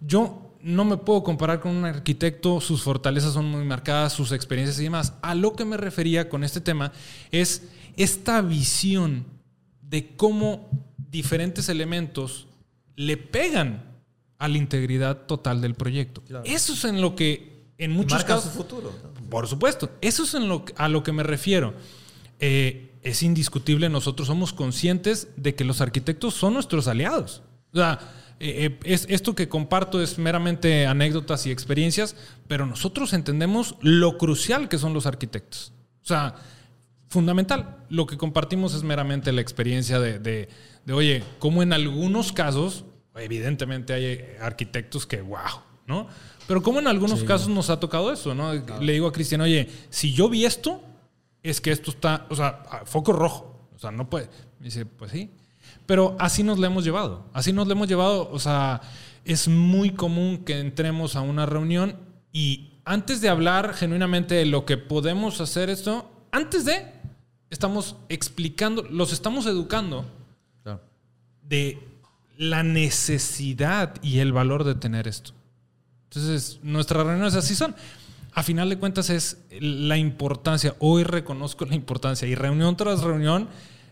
yo no me puedo comparar con un arquitecto, sus fortalezas son muy marcadas, sus experiencias y demás. A lo que me refería con este tema es esta visión de cómo diferentes elementos le pegan a la integridad total del proyecto. Claro. Eso es en lo que en muchos Marca casos... su futuro. Por supuesto, eso es en lo, a lo que me refiero. Eh, es indiscutible, nosotros somos conscientes de que los arquitectos son nuestros aliados. O sea, eh, eh, es, esto que comparto es meramente anécdotas y experiencias, pero nosotros entendemos lo crucial que son los arquitectos. O sea, fundamental. Lo que compartimos es meramente la experiencia de, de, de, oye, como en algunos casos, evidentemente hay arquitectos que, wow, ¿no? Pero como en algunos casos nos ha tocado eso, ¿no? Le digo a Cristian, oye, si yo vi esto, es que esto está, o sea, foco rojo. O sea, no puede. Me dice, pues sí. Pero así nos lo hemos llevado. Así nos lo hemos llevado. O sea, es muy común que entremos a una reunión y antes de hablar genuinamente de lo que podemos hacer esto, antes de, estamos explicando, los estamos educando Claro. de la necesidad y el valor de tener esto. Entonces, nuestras reuniones así son. A final de cuentas es la importancia, hoy reconozco la importancia y reunión tras reunión,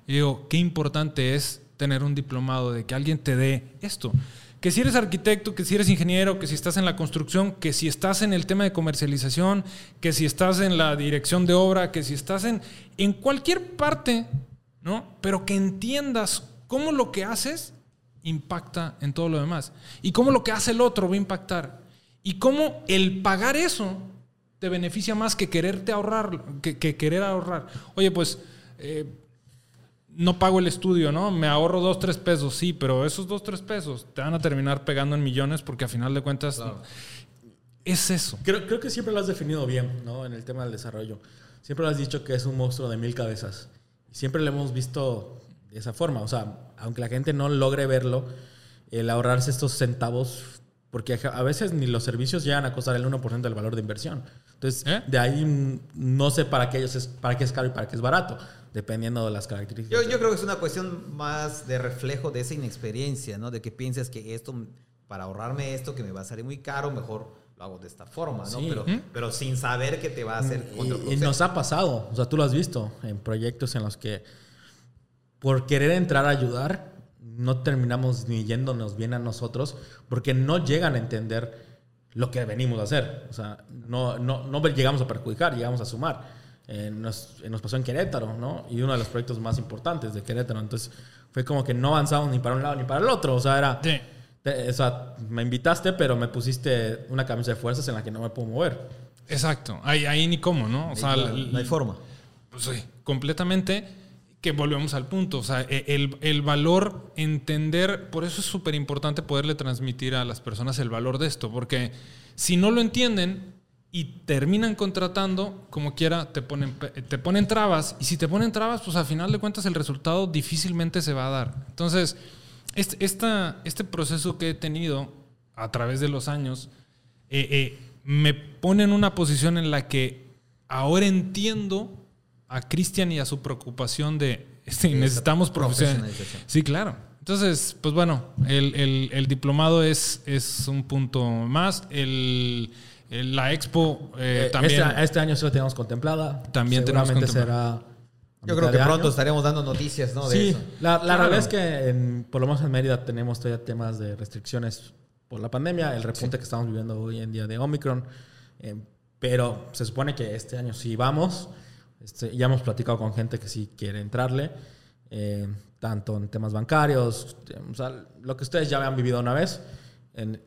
digo, qué importante es tener un diplomado, de que alguien te dé esto. Que si eres arquitecto, que si eres ingeniero, que si estás en la construcción, que si estás en el tema de comercialización, que si estás en la dirección de obra, que si estás en, en cualquier parte, ¿no? Pero que entiendas cómo lo que haces impacta en todo lo demás. Y cómo lo que hace el otro va a impactar. Y cómo el pagar eso te beneficia más que quererte ahorrar, que, que querer ahorrar. Oye, pues eh, no pago el estudio, ¿no? Me ahorro dos, tres pesos, sí, pero esos dos, tres pesos te van a terminar pegando en millones porque a final de cuentas es eso. Creo, creo que siempre lo has definido bien, ¿no? En el tema del desarrollo. Siempre lo has dicho que es un monstruo de mil cabezas. Siempre lo hemos visto de esa forma. O sea, aunque la gente no logre verlo, el ahorrarse estos centavos, porque a veces ni los servicios llegan a costar el 1% del valor de inversión. Entonces, ¿Eh? de ahí mm, no sé para qué, ellos es, para qué es caro y para qué es barato, dependiendo de las características. Yo, yo creo que es una cuestión más de reflejo de esa inexperiencia, ¿no? De que piensas que esto, para ahorrarme esto que me va a salir muy caro, mejor lo hago de esta forma, ¿no? Sí. Pero, ¿Mm? pero sin saber que te va a hacer Y- y, contraproducente. nos ha pasado, o sea, tú lo has visto en proyectos en los que por querer entrar a ayudar no terminamos ni yéndonos bien a nosotros porque no llegan a entender lo que venimos a hacer. O sea, no, no, no llegamos a perjudicar, llegamos a sumar. Eh, nos, eh, nos pasó en Querétaro, ¿no? Y uno de los proyectos más importantes de Querétaro. Entonces fue como que no avanzamos ni para un lado ni para el otro. O sea, era... Sí. te- o sea, me invitaste, pero me pusiste una camisa de fuerzas en la que no me puedo mover. Exacto. Ahí, ahí ni cómo, ¿no? O sea, no hay forma. Pues sí, completamente. Que volvemos al punto. O sea, e- el, el valor, entender, por eso es súper importante poderle transmitir a las personas el valor de esto, porque si no lo entienden y terminan contratando, como quiera, te ponen, te ponen trabas. Y si te ponen trabas, pues al final de cuentas el resultado difícilmente se va a dar. Entonces, este, esta- este proceso que he tenido a través de los años, eh, eh, me pone en una posición en la que ahora entiendo a Cristian y a su preocupación de este, necesitamos profesión. profesionalización. Sí, claro. Entonces, pues bueno, el, el- el diplomado es, es un punto más. El, el- la expo eh, Eh, también. Este, este año sí lo tenemos contemplada. También tenemos contemplada. será. Yo creo que pronto año. estaremos dando noticias, ¿no? De Sí, eso. la, la Claro. realidad es que en- por lo menos en Mérida tenemos todavía temas de restricciones por la pandemia, el repunte que estamos viviendo hoy en día de Omicron. eh, pero se supone que este año sí vamos. Este, ya hemos platicado con gente que sí quiere entrarle, eh, tanto en temas bancarios, o sea, lo que ustedes ya habían vivido una vez, en-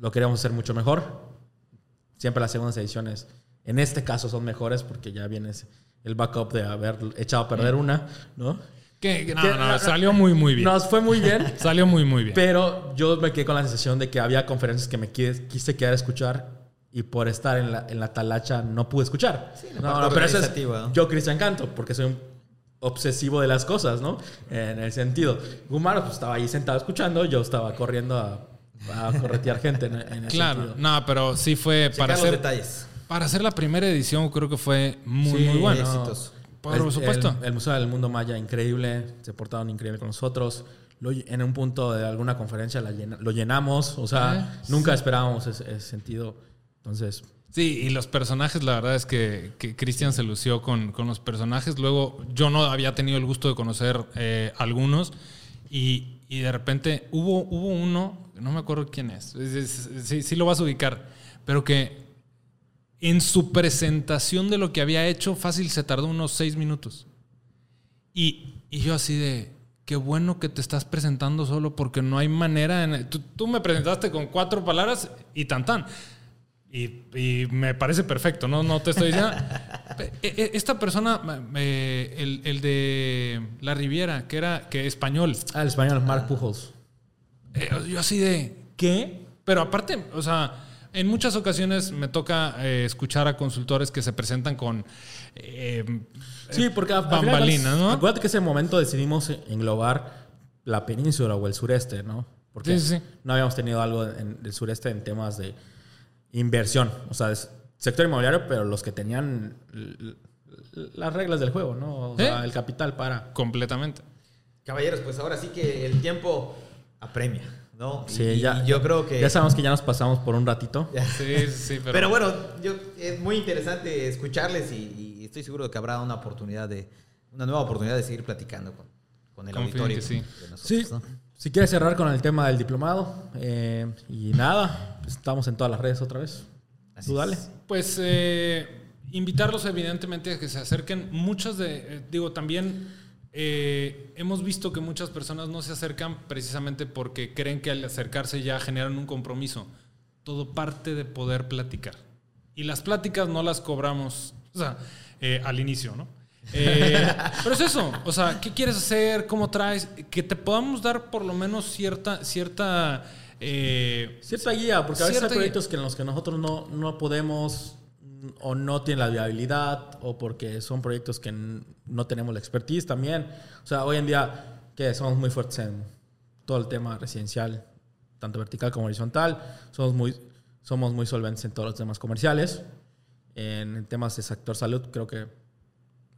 lo queremos hacer mucho mejor. Siempre las segundas ediciones, en este caso, son mejores porque ya vienes el backup de haber echado a perder una, ¿no? que, no, no, salió muy, muy bien. Nos fue muy bien, Salió muy, muy bien. pero yo me quedé con la sensación de que había conferencias que me quise, quise quedar a escuchar y por estar en la, en la talacha no pude escuchar. la no, no, pero eso es organizativa, ¿no? yo Cristian Canto, porque soy un obsesivo de las cosas, ¿no? En el sentido. Gumaro pues, estaba ahí sentado escuchando, yo estaba corriendo a, a corretear gente en, en ese claro, sentido. no, pero sí fue Checar para los hacer, detalles. para hacer la primera edición, creo que fue muy, Sí, muy bueno. Por El- supuesto. El, el Museo del Mundo Maya, increíble. Se portaron increíble con nosotros. Lo- en un punto de alguna conferencia la llena- lo llenamos. O sea, Ah, nunca esperábamos ese, ese sentido. Entonces, Sí, y los personajes, la verdad es que, que Cristian se lució con, con los personajes. Luego, yo no había tenido el gusto de conocer eh, algunos. Y, y de repente hubo, hubo uno, no me acuerdo quién es, sí, sí lo vas a ubicar, pero que en su presentación de lo que había hecho, fácil se tardó unos seis minutos. Y, y yo así de, qué bueno que te estás presentando solo porque no hay manera. En, tú, tú me presentaste con cuatro palabras y tan tan. Y, y me parece perfecto, ¿no? No te estoy diciendo. E- e- Esta persona, eh, el, el de La Riviera, que era que español, ah, el español, Mark Pujols. eh, yo así de, ¿qué? Pero aparte, o sea, en muchas ocasiones me toca eh, escuchar a consultores que se presentan con eh, Sí, porque bambalinas, ¿no? Acuérdate que ese momento decidimos englobar la península o el sureste, ¿no? Porque Sí, sí, sí. no habíamos tenido algo en el sureste en temas de inversión. O sea, es sector inmobiliario, pero los que tenían las reglas del juego, ¿no? O sea, ¿Eh? el capital para. Completamente. Caballeros, pues ahora sí que el tiempo apremia, ¿no? Sí, Y- ya, y yo creo que... Ya sabemos que ya nos pasamos por un ratito. Sí, sí, sí, pero, Pero, bueno, yo, es muy interesante escucharles y, y estoy seguro de que habrá una oportunidad de... Una nueva oportunidad de seguir platicando con, con el Confío auditorio. que sí. de nosotros, Sí, ¿no? si quieres cerrar con el tema del diplomado eh, y nada, estamos en todas las redes otra vez. Así Tú dale. es. Pues eh, invitarlos evidentemente a que se acerquen. Muchas de, eh, digo, también eh, hemos visto que muchas personas no se acercan precisamente porque creen que al acercarse ya generan un compromiso. Todo parte de poder platicar. Y las pláticas no las cobramos, o sea, eh, al inicio, ¿no? Eh, pero es eso, o sea, ¿qué quieres hacer? ¿Cómo traes? Que te podamos dar por lo menos cierta, cierta eh, Cierta guía, porque a veces hay proyectos que en los que nosotros no, no podemos o no tienen la viabilidad o porque son proyectos que no tenemos la expertise también. O sea, hoy en día que somos muy fuertes en todo el tema residencial, tanto vertical como horizontal, somos muy, somos muy solventes en todos los temas comerciales. En, temas de sector salud, creo que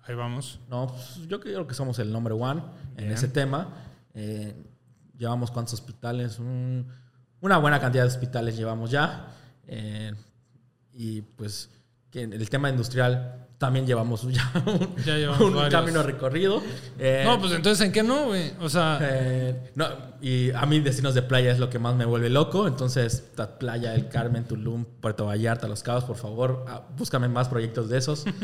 Ahí vamos. no, pues, yo creo que somos el number one en Bien. ese tema. Eh, llevamos cuántos hospitales, Un- una buena cantidad de hospitales llevamos ya. Eh, y pues que en el tema industrial también llevamos ya un, Ya llevamos un varios. camino recorrido. Eh, No, pues entonces, ¿en qué no, güey? O sea, eh, no, y a mí destinos de playa es lo que más me vuelve loco. Entonces, la playa del Carmen, Tulum, Puerto Vallarta, Los Cabos, por favor, ah, búscame más proyectos de esos.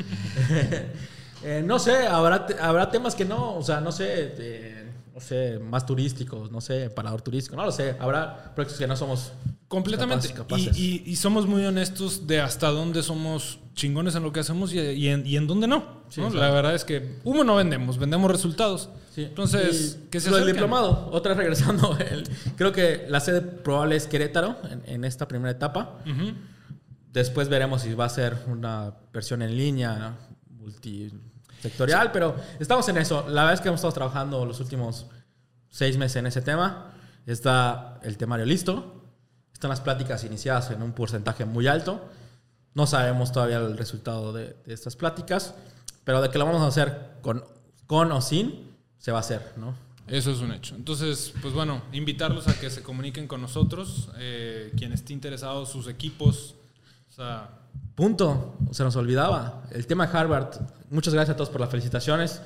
Eh, no sé, habrá, habrá temas que no, o sea, no sé, no sé, más turísticos, no sé, parador turístico, no lo sé. Habrá proyectos que no somos completamente. capaces, capaces. Y, y- y somos muy honestos de hasta dónde somos chingones en lo que hacemos y, y en, y en dónde no. Sí. La verdad es que humo no vendemos, vendemos resultados. Sí. Entonces, ¿qué se lo del diplomado, otra regresando. el- creo que la sede probable es Querétaro en, en esta primera etapa. Después veremos si va a ser una versión en línea, multisectorial, pero estamos en eso. La verdad es que hemos estado trabajando los últimos seis meses en ese tema. Está el temario listo. Están las pláticas iniciadas en un porcentaje muy alto. No sabemos todavía el resultado de, de estas pláticas, pero de que lo vamos a hacer con, con o sin, se va a hacer, ¿no? Eso es un hecho. Entonces, pues bueno, invitarlos a que se comuniquen con nosotros, eh, quien esté interesado, sus equipos. O sea, Punto. Se nos olvidaba. El tema de Harvard. Muchas gracias a todos por las felicitaciones.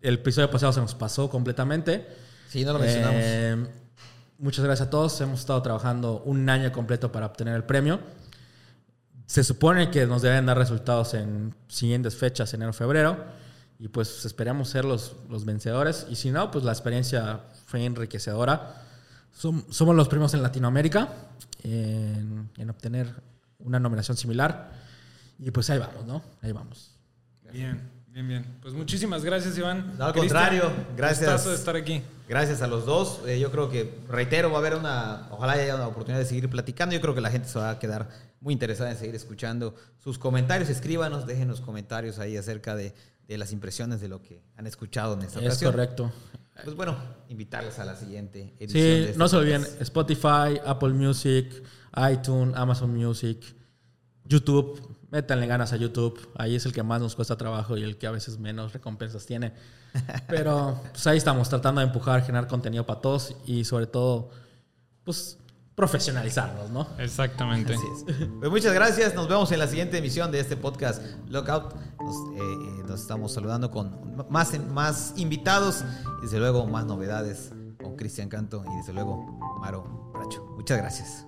El episodio pasado se nos pasó completamente. Sí, no lo mencionamos. Eh, muchas gracias a todos. Hemos estado trabajando un año completo para obtener el premio. Se supone que nos deben dar resultados en siguientes fechas, enero, febrero. Y pues esperamos ser los, los vencedores. Y si no, pues la experiencia fue enriquecedora. Som- somos los primeros en Latinoamérica en, en obtener una nominación similar. Y pues ahí vamos, ¿no? Ahí vamos. bien, bien, bien. Pues muchísimas gracias, Iván. No, al Cristian, contrario, gracias. gustazo de estar aquí. Gracias a los dos. Eh, yo creo que, reitero, va a haber una, ojalá haya una oportunidad de seguir platicando. Yo creo que la gente se va a quedar muy interesada en seguir escuchando sus comentarios. Escríbanos, déjenos comentarios ahí acerca de, de las impresiones de lo que han escuchado en esta Es ocasión. correcto. Pues bueno, invitarles a la siguiente edición. Sí, de este no se olviden. Spotify, Apple Music, iTunes, Amazon Music, YouTube. Métanle ganas a YouTube. Ahí es el que más nos cuesta trabajo y el que a veces menos recompensas tiene. Pero pues ahí estamos tratando de empujar, generar contenido para todos y sobre todo, pues profesionalizarnos, ¿no? Exactamente. Así es. Pues muchas gracias. Nos vemos en la siguiente emisión de este podcast Lockout. Nos, eh, eh, nos estamos saludando con más, más invitados y desde luego más novedades con Cristian Canto y desde luego Maro Bracho. Muchas gracias.